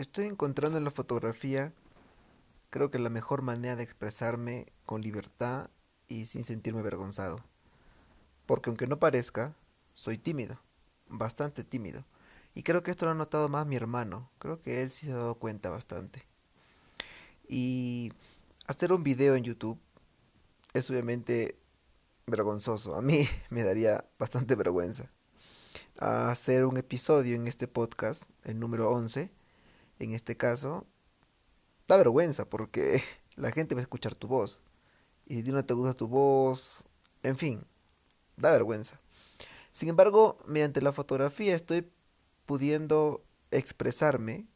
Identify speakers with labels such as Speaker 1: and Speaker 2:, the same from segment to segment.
Speaker 1: Estoy encontrando en la fotografía, creo que la mejor manera de expresarme con libertad y sin sentirme avergonzado. Porque aunque no parezca, soy tímido, bastante tímido. Y creo que esto lo ha notado más mi hermano, creo que él sí se ha dado cuenta bastante. Y hacer un video en YouTube es obviamente vergonzoso, a mí me daría bastante vergüenza. Hacer un episodio en este podcast, el número 11, en este caso, da vergüenza porque la gente va a escuchar tu voz. Y si no te gusta tu voz, en fin, da vergüenza. Sin embargo, mediante la fotografía estoy pudiendo expresarme,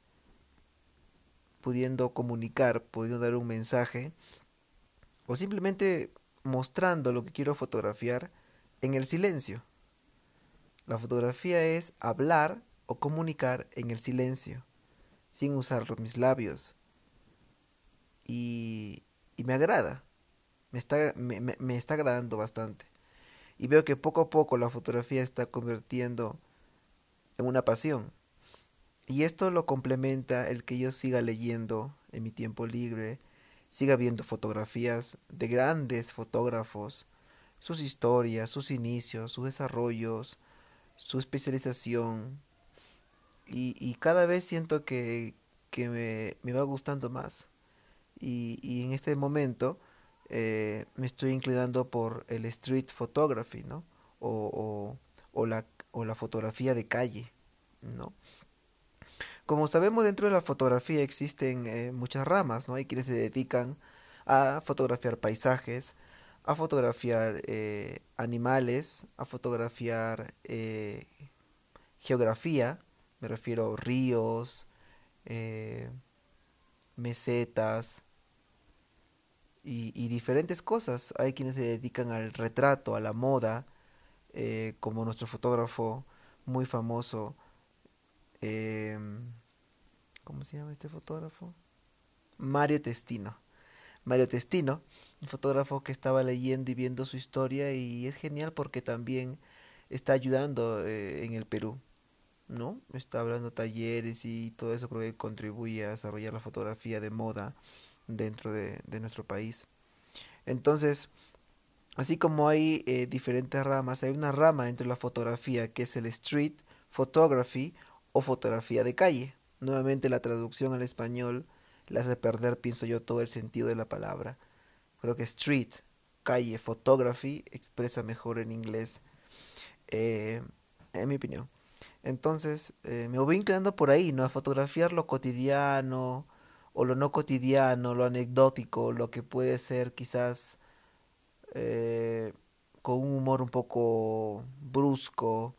Speaker 1: pudiendo comunicar, pudiendo dar un mensaje, o simplemente mostrando lo que quiero fotografiar en el silencio. La fotografía es hablar o comunicar en el silencio sin usar mis labios. Y, y me agrada, me está, me, me está agradando bastante. Y veo que poco a poco la fotografía está convirtiendo en una pasión. Y esto lo complementa el que yo siga leyendo en mi tiempo libre, siga viendo fotografías de grandes fotógrafos, sus historias, sus inicios, sus desarrollos, su especialización, y, y cada vez siento que, que me, me, va gustando más. Y, y en este momento eh, me estoy inclinando por el street photography, ¿no? O, o, la, o la fotografía de calle, ¿no? Como sabemos, dentro de la fotografía existen eh, muchas ramas, ¿no? Hay quienes se dedican a fotografiar paisajes, a fotografiar eh, animales, a fotografiar geografía, me refiero a ríos, eh, mesetas y, diferentes cosas. Hay quienes se dedican al retrato, a la moda, eh, como nuestro fotógrafo muy famoso. Eh, ¿Cómo se llama este fotógrafo? Mario Testino. Mario Testino, un fotógrafo que estaba leyendo y viendo su historia y es genial porque también está ayudando eh, en el Perú. ¿No? Está hablando talleres y todo eso creo que contribuye a desarrollar la fotografía de moda dentro de, nuestro país. Entonces, así como hay eh, diferentes ramas, hay una rama dentro de la fotografía que es el street photography o fotografía de calle. Nuevamente la traducción al español le hace perder, pienso yo, todo el sentido de la palabra. Creo que street, calle, photography expresa mejor en inglés, eh, en mi opinión. Entonces eh, me voy inclinando por ahí, ¿no? A fotografiar lo cotidiano o lo no cotidiano, lo anecdótico, lo que puede ser quizás eh, con un humor un poco brusco,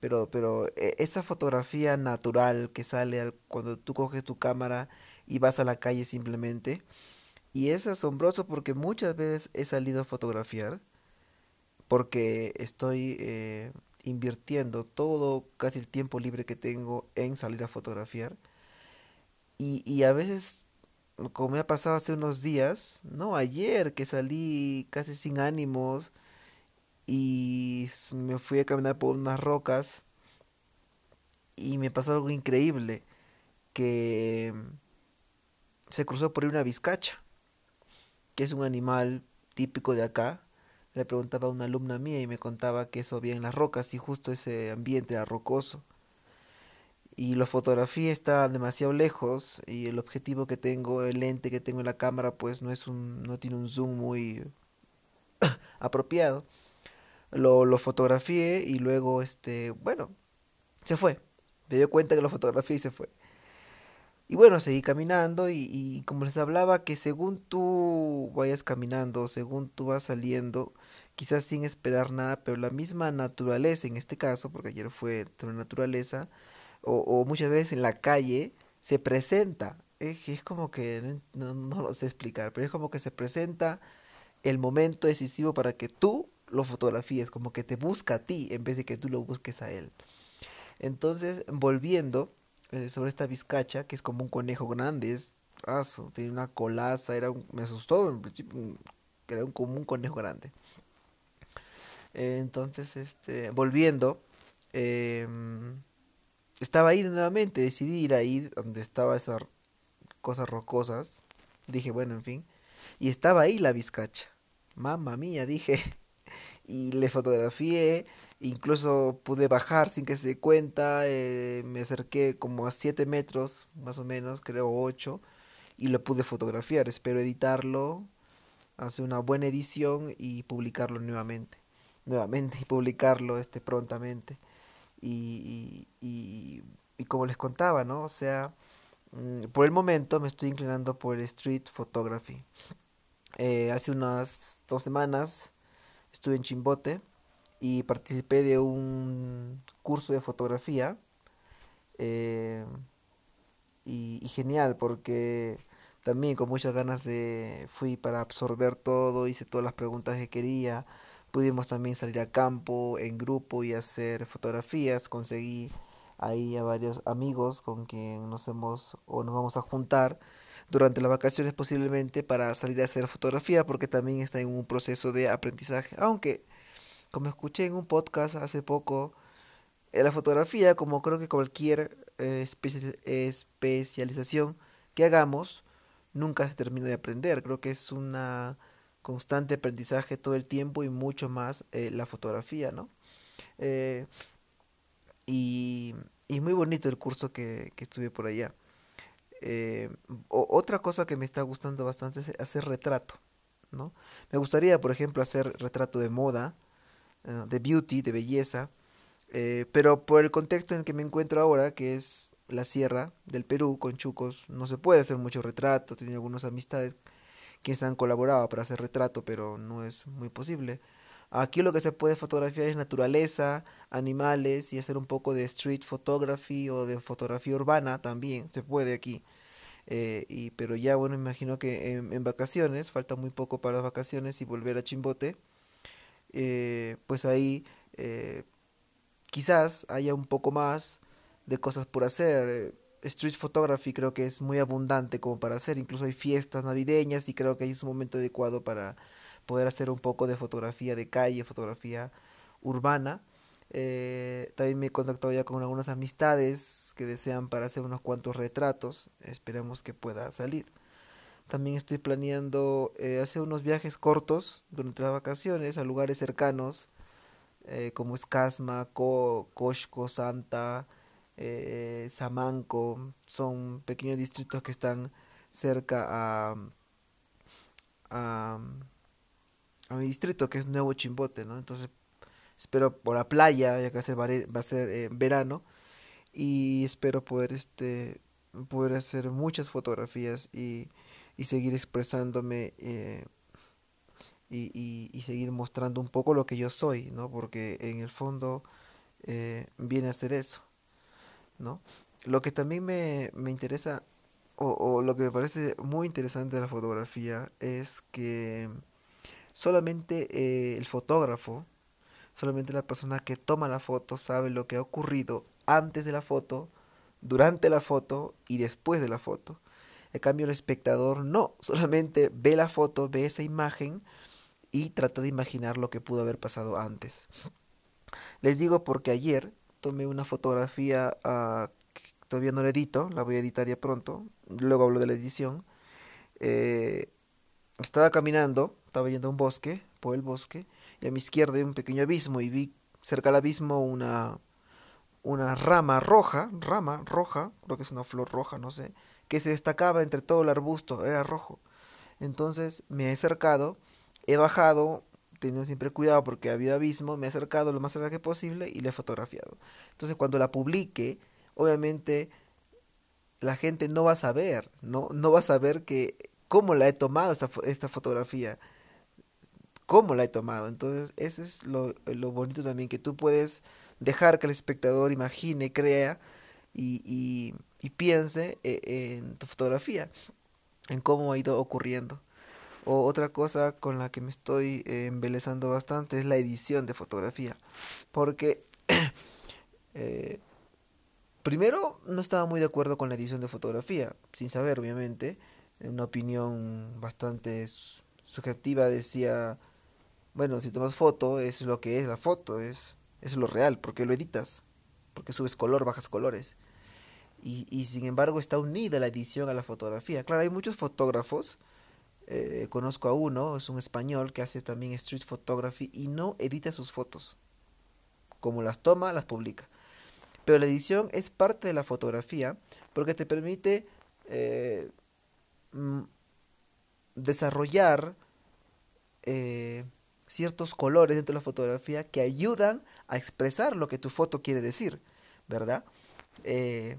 Speaker 1: pero, pero eh, esa fotografía natural que sale al, cuando tú coges tu cámara y vas a la calle simplemente. Y es asombroso porque muchas veces he salido a fotografiar porque estoy invirtiendo todo, casi el tiempo libre que tengo en salir a fotografiar. Y, a veces, como me ha pasado hace unos días, no, ayer que salí casi sin ánimos y me fui a caminar por unas rocas y me pasó algo increíble, que se cruzó por ahí una vizcacha, que es un animal típico de acá, le preguntaba a una alumna mía y me contaba que eso había en las rocas y justo ese ambiente era rocoso. Y la fotografía está demasiado lejos y el objetivo que tengo, el lente que tengo en la cámara, pues no es un, no tiene un zoom muy apropiado. Lo, lo fotografié y luego, este, bueno, se fue. Me dio cuenta que lo fotografié y se fue. Y bueno, seguí caminando y, y, como les hablaba, que según tú vayas caminando, según tú vas saliendo, quizás sin esperar nada, pero la misma naturaleza en este caso, porque ayer fue la naturaleza, o, o, muchas veces en la calle, se presenta. Es, es como que, no, no, lo sé explicar, pero es como que se presenta el momento decisivo para que tú lo fotografíes, como que te busca a ti en vez de que tú lo busques a él. Entonces, volviendo eh, sobre esta vizcacha, que es como un conejo grande, es aso, tiene una colaza, era un, me asustó en principio, que era un, como un conejo grande. Eh, entonces, este, volviendo, eh, estaba ahí nuevamente, decidí ir ahí donde estaba esas cosas rocosas. Dije, bueno, en fin. Y estaba ahí la vizcacha. Mamma mía, dije. Y le fotografié. Incluso pude bajar sin que se dé cuenta. Eh, me acerqué como a 7 metros, más o menos, creo 8. Y lo pude fotografiar. Espero editarlo. Hacer una buena edición y publicarlo nuevamente. Nuevamente y publicarlo este prontamente. Y, y, y, como les contaba, ¿no? O sea, mm, por el momento me estoy inclinando por el street photography. Eh, hace unas dos semanas estuve en Chimbote y participé de un curso de fotografía. Eh, y, y, genial porque también con muchas ganas de fui para absorber todo, hice todas las preguntas que quería. Pudimos también salir a campo en grupo y hacer fotografías. Conseguí ahí a varios amigos con quien nos hemos o nos vamos a juntar durante las vacaciones posiblemente para salir a hacer fotografía porque también está en un proceso de aprendizaje. Aunque, como escuché en un podcast hace poco, en la fotografía, como creo que cualquier eh, especialización que hagamos, nunca se termina de aprender. Creo que es una constante aprendizaje todo el tiempo y mucho más eh, la fotografía, ¿no? Eh, y, y, muy bonito el curso que, estuve por allá. Eh, otra cosa que me está gustando bastante es hacer retrato, ¿no? Me gustaría, por ejemplo, hacer retrato de moda, eh, de beauty, de belleza, eh, pero por el contexto en el que me encuentro ahora, que es la sierra del Perú, con Chucos, no se puede hacer mucho retrato, tengo algunas amistades quienes han colaborado para hacer retrato, pero no es muy posible. Aquí lo que se puede fotografiar es naturaleza, animales y hacer un poco de street photography o de fotografía urbana también se puede aquí. Eh, y, pero ya bueno, imagino que en, vacaciones, falta muy poco para las vacaciones y volver a Chimbote, eh, pues ahí eh, quizás haya un poco más de cosas por hacer. Street photography creo que es muy abundante como para hacer, incluso hay fiestas navideñas y creo que ahí es un momento adecuado para poder hacer un poco de fotografía de calle, fotografía urbana. Eh, también me he contactado ya con algunas amistades que desean para hacer unos cuantos retratos. Esperemos que pueda salir. También estoy planeando eh, hacer unos viajes cortos durante las vacaciones a lugares cercanos eh, como Escasma, Co Cosco, Santa, eh, Samanco. Son pequeños distritos que están cerca a, a a mi distrito, que es Nuevo Chimbote, ¿no? Entonces, espero por la playa, ya que va a ser eh, verano, y espero poder, este, poder hacer muchas fotografías y, y seguir expresándome eh, y, seguir mostrando un poco lo que yo soy, ¿no? Porque en el fondo eh, viene a ser eso, ¿no? Lo que también me, me interesa, o, o lo que me parece muy interesante de la fotografía, es que solamente eh, el fotógrafo, solamente la persona que toma la foto sabe lo que ha ocurrido antes de la foto, durante la foto y después de la foto. En cambio, el espectador no, solamente ve la foto, ve esa imagen y trata de imaginar lo que pudo haber pasado antes. Les digo porque ayer tomé una fotografía uh, todavía no la edito, la voy a editar ya pronto, luego hablo de la edición. Eh, estaba caminando, estaba yendo a un bosque, por el bosque, y a mi izquierda hay un pequeño abismo y vi cerca del abismo una una rama roja, rama roja, creo que es una flor roja, no sé, que se destacaba entre todo el arbusto, era rojo. Entonces me he acercado, he bajado, teniendo siempre cuidado porque había abismo, me he acercado lo más cerca que posible y le he fotografiado. Entonces cuando la publique, obviamente la gente no va a saber, no, no va a saber que cómo la he tomado esta, esta fotografía, cómo la he tomado. Entonces, eso es lo, lo bonito también, que tú puedes dejar que el espectador imagine, crea y, y piense eh, en tu fotografía, en cómo ha ido ocurriendo. O otra cosa con la que me estoy eh, embelezando bastante es la edición de fotografía. Porque, eh, primero, no estaba muy de acuerdo con la edición de fotografía, sin saber, obviamente una opinión bastante subjetiva decía, bueno, si tomas foto, es lo que es la foto, es, es lo real, ¿por qué lo editas? porque subes color, bajas colores. Y, y sin embargo está unida la edición a la fotografía. Claro, hay muchos fotógrafos. Eh, conozco a uno, es un español que hace también street photography y no edita sus fotos. Como las toma, las publica. Pero la edición es parte de la fotografía porque te permite eh, desarrollar eh, ciertos colores dentro de la fotografía que ayudan a expresar lo que tu foto quiere decir, ¿verdad? Eh,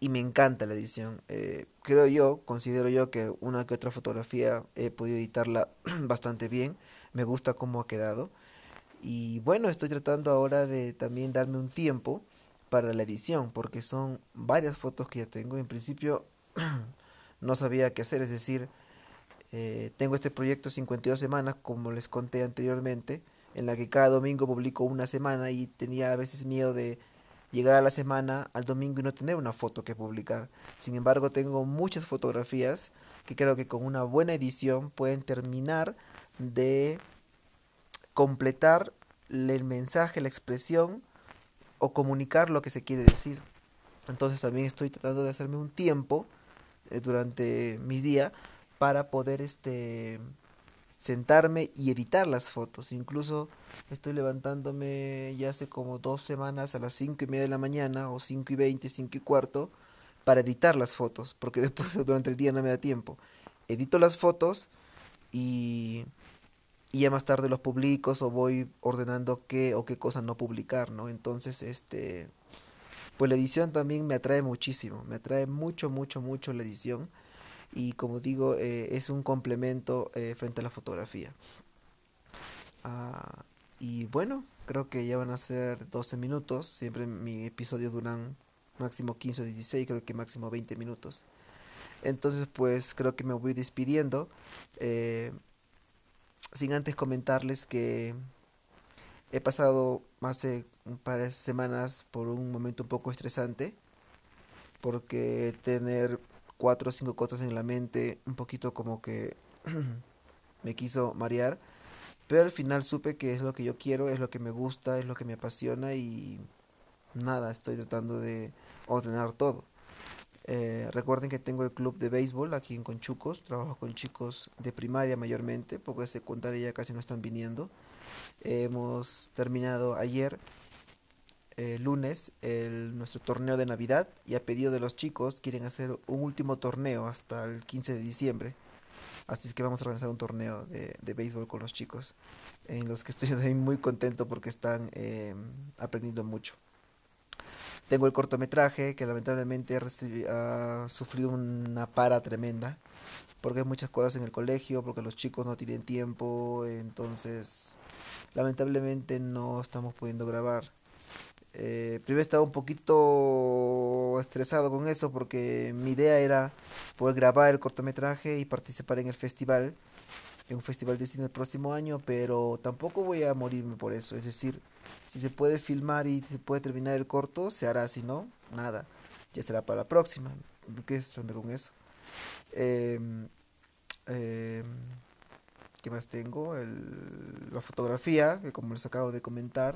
Speaker 1: y, me encanta la edición. Eh, creo yo, considero yo que una que otra fotografía he podido editarla bastante bien. Me gusta cómo ha quedado. Y bueno, estoy tratando ahora de también darme un tiempo para la edición, porque son varias fotos que ya tengo. En principio no sabía qué hacer, es decir, eh, tengo este proyecto 52 semanas, como les conté anteriormente, en la que cada domingo publico una semana y tenía a veces miedo de llegar a la semana al domingo y no tener una foto que publicar. Sin embargo, tengo muchas fotografías que creo que con una buena edición pueden terminar de completar el mensaje, la expresión o comunicar lo que se quiere decir. Entonces también estoy tratando de hacerme un tiempo eh, durante mis días para poder este sentarme y editar las fotos. Incluso estoy levantándome ya hace como dos semanas a las cinco y media de la mañana o cinco y veinte, cinco y cuarto para editar las fotos, porque después durante el día no me da tiempo. Edito las fotos y, y ya más tarde los publico o voy ordenando qué o qué cosas no publicar, ¿no? Entonces, este, pues la edición también me atrae muchísimo, me atrae mucho, mucho, mucho la edición y como digo, eh, es un complemento eh, frente a la fotografía. Ah, y bueno, creo que ya van a ser 12 minutos, siempre mi episodio duran máximo 15 o 16, creo que máximo 20 minutos. Entonces pues creo que me voy despidiendo. Eh, sin antes comentarles que he pasado hace un par de semanas por un momento un poco estresante porque tener cuatro o cinco cosas en la mente, un poquito como que me quiso marear, pero al final supe que es lo que yo quiero, es lo que me gusta, es lo que me apasiona y nada, estoy tratando de ordenar todo. Eh, recuerden que tengo el club de béisbol aquí en Conchucos, trabajo con chicos de primaria mayormente, porque de secundaria ya casi no están viniendo. hemos terminado ayer eh, lunes nuestro torneo de Navidad y a pedido de los chicos quieren hacer un último torneo hasta el 15 de diciembre. Así es que vamos a organizar un torneo de, de béisbol con los chicos, en los que estoy muy contento porque están eh, aprendiendo mucho. Tengo el cortometraje que lamentablemente ha sufrido una para tremenda, porque hay muchas cosas en el colegio, porque los chicos no tienen tiempo, entonces lamentablemente no estamos pudiendo grabar. Eh, primero estaba un poquito estresado con eso porque mi idea era poder grabar el cortometraje y participar en el festival, en un festival de cine el próximo año, pero tampoco voy a morirme por eso. Es decir, si se puede filmar y se puede terminar el corto, se hará, si no, nada, ya será para la próxima. ¿Qué estoy con eso? Eh, ¿Qué más tengo? El, la fotografía, que como les acabo de comentar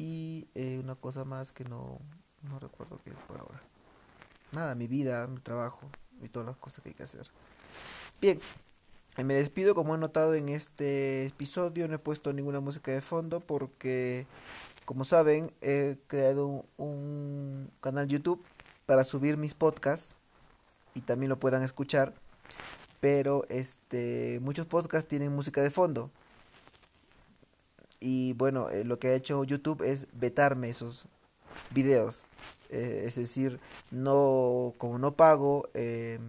Speaker 1: y eh, una cosa más que no, no recuerdo qué es por ahora. Nada, mi vida, mi trabajo y todas las cosas que hay que hacer. Bien, eh, me despido como he notado en este episodio. No he puesto ninguna música de fondo porque, como saben, he creado un canal YouTube para subir mis podcasts y también lo puedan escuchar. Pero este muchos podcasts tienen música de fondo y bueno, eh, lo que ha hecho YouTube es vetarme esos videos. Eh, es decir, no como no pago em,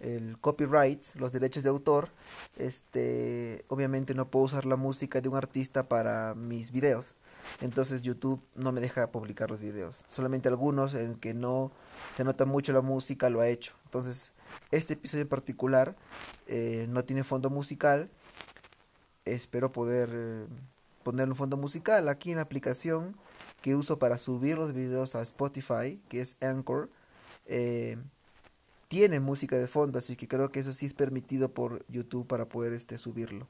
Speaker 1: el copyright, los derechos de autor, este, obviamente no puedo usar la música de un artista para mis videos. Entonces YouTube no me deja publicar los videos. Solamente algunos en que no se nota mucho la música lo ha hecho. Entonces, este episodio en particular eh, no tiene fondo musical espero poder eh, poner un fondo musical aquí en la aplicación que uso para subir los videos a Spotify, que es Anchor. Eh, tiene música de fondo, así que creo que eso sí es permitido por YouTube para poder este, subirlo.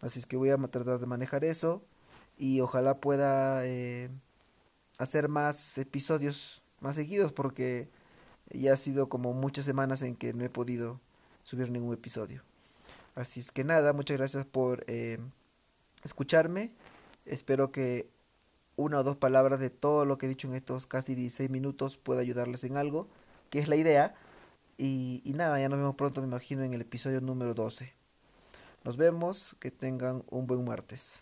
Speaker 1: Así es que voy a tratar de manejar eso. y ojalá pueda eh, hacer más episodios más seguidos porque ya ha sido como muchas semanas en que no he podido subir ningún episodio. Así es que nada, muchas gracias por eh, escucharme. Espero que una o dos palabras de todo lo que he dicho en estos casi 16 minutos pueda ayudarles en algo, que es la idea. Y, y nada, ya nos vemos pronto, me imagino, en el episodio número 12. Nos vemos, que tengan un buen martes.